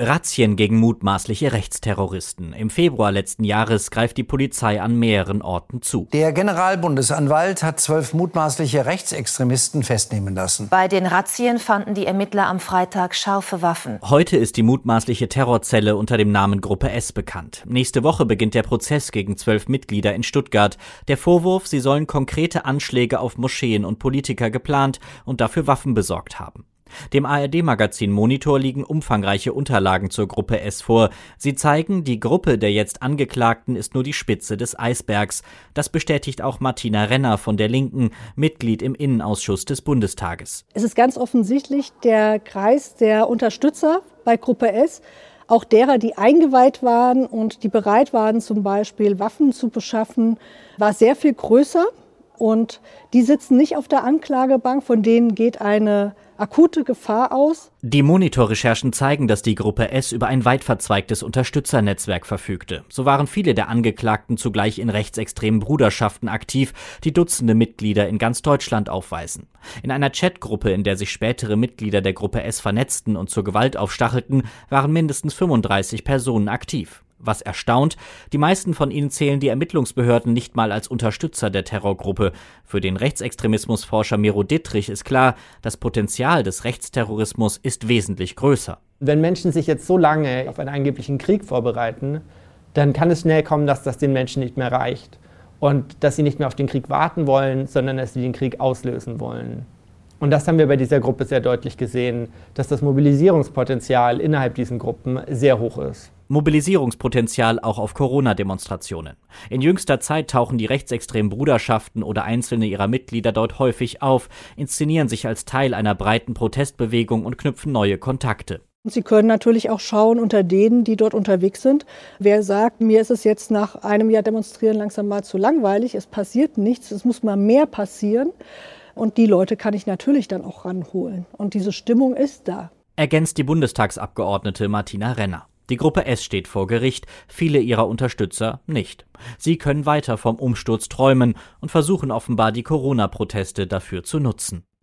Razzien gegen mutmaßliche Rechtsterroristen. Im Februar letzten Jahres greift die Polizei an mehreren Orten zu. Der Generalbundesanwalt hat zwölf mutmaßliche Rechtsextremisten festnehmen lassen. Bei den Razzien fanden die Ermittler am Freitag scharfe Waffen. Heute ist die mutmaßliche Terrorzelle unter dem Namen Gruppe S bekannt. Nächste Woche beginnt der Prozess gegen zwölf Mitglieder in Stuttgart. Der Vorwurf, sie sollen konkrete Anschläge auf Moscheen und Politiker geplant und dafür Waffen besorgt haben. Dem ARD-Magazin Monitor liegen umfangreiche Unterlagen zur Gruppe S vor. Sie zeigen, die Gruppe der jetzt Angeklagten ist nur die Spitze des Eisbergs. Das bestätigt auch Martina Renner von der Linken, Mitglied im Innenausschuss des Bundestages. Es ist ganz offensichtlich der Kreis der Unterstützer bei Gruppe S auch derer, die eingeweiht waren und die bereit waren, zum Beispiel Waffen zu beschaffen, war sehr viel größer. Und die sitzen nicht auf der Anklagebank, von denen geht eine akute Gefahr aus. Die Monitorrecherchen zeigen, dass die Gruppe S über ein weit verzweigtes Unterstützernetzwerk verfügte. So waren viele der Angeklagten zugleich in rechtsextremen Bruderschaften aktiv, die Dutzende Mitglieder in ganz Deutschland aufweisen. In einer Chatgruppe, in der sich spätere Mitglieder der Gruppe S vernetzten und zur Gewalt aufstachelten, waren mindestens 35 Personen aktiv. Was erstaunt, die meisten von ihnen zählen die Ermittlungsbehörden nicht mal als Unterstützer der Terrorgruppe. Für den Rechtsextremismusforscher Miro Dittrich ist klar, das Potenzial des Rechtsterrorismus ist wesentlich größer. Wenn Menschen sich jetzt so lange auf einen angeblichen Krieg vorbereiten, dann kann es schnell kommen, dass das den Menschen nicht mehr reicht und dass sie nicht mehr auf den Krieg warten wollen, sondern dass sie den Krieg auslösen wollen. Und das haben wir bei dieser Gruppe sehr deutlich gesehen, dass das Mobilisierungspotenzial innerhalb dieser Gruppen sehr hoch ist. Mobilisierungspotenzial auch auf Corona-Demonstrationen. In jüngster Zeit tauchen die rechtsextremen Bruderschaften oder einzelne ihrer Mitglieder dort häufig auf, inszenieren sich als Teil einer breiten Protestbewegung und knüpfen neue Kontakte. Sie können natürlich auch schauen unter denen, die dort unterwegs sind. Wer sagt, mir ist es jetzt nach einem Jahr Demonstrieren langsam mal zu langweilig, es passiert nichts, es muss mal mehr passieren. Und die Leute kann ich natürlich dann auch ranholen. Und diese Stimmung ist da. Ergänzt die Bundestagsabgeordnete Martina Renner. Die Gruppe S steht vor Gericht, viele ihrer Unterstützer nicht. Sie können weiter vom Umsturz träumen und versuchen offenbar die Corona-Proteste dafür zu nutzen.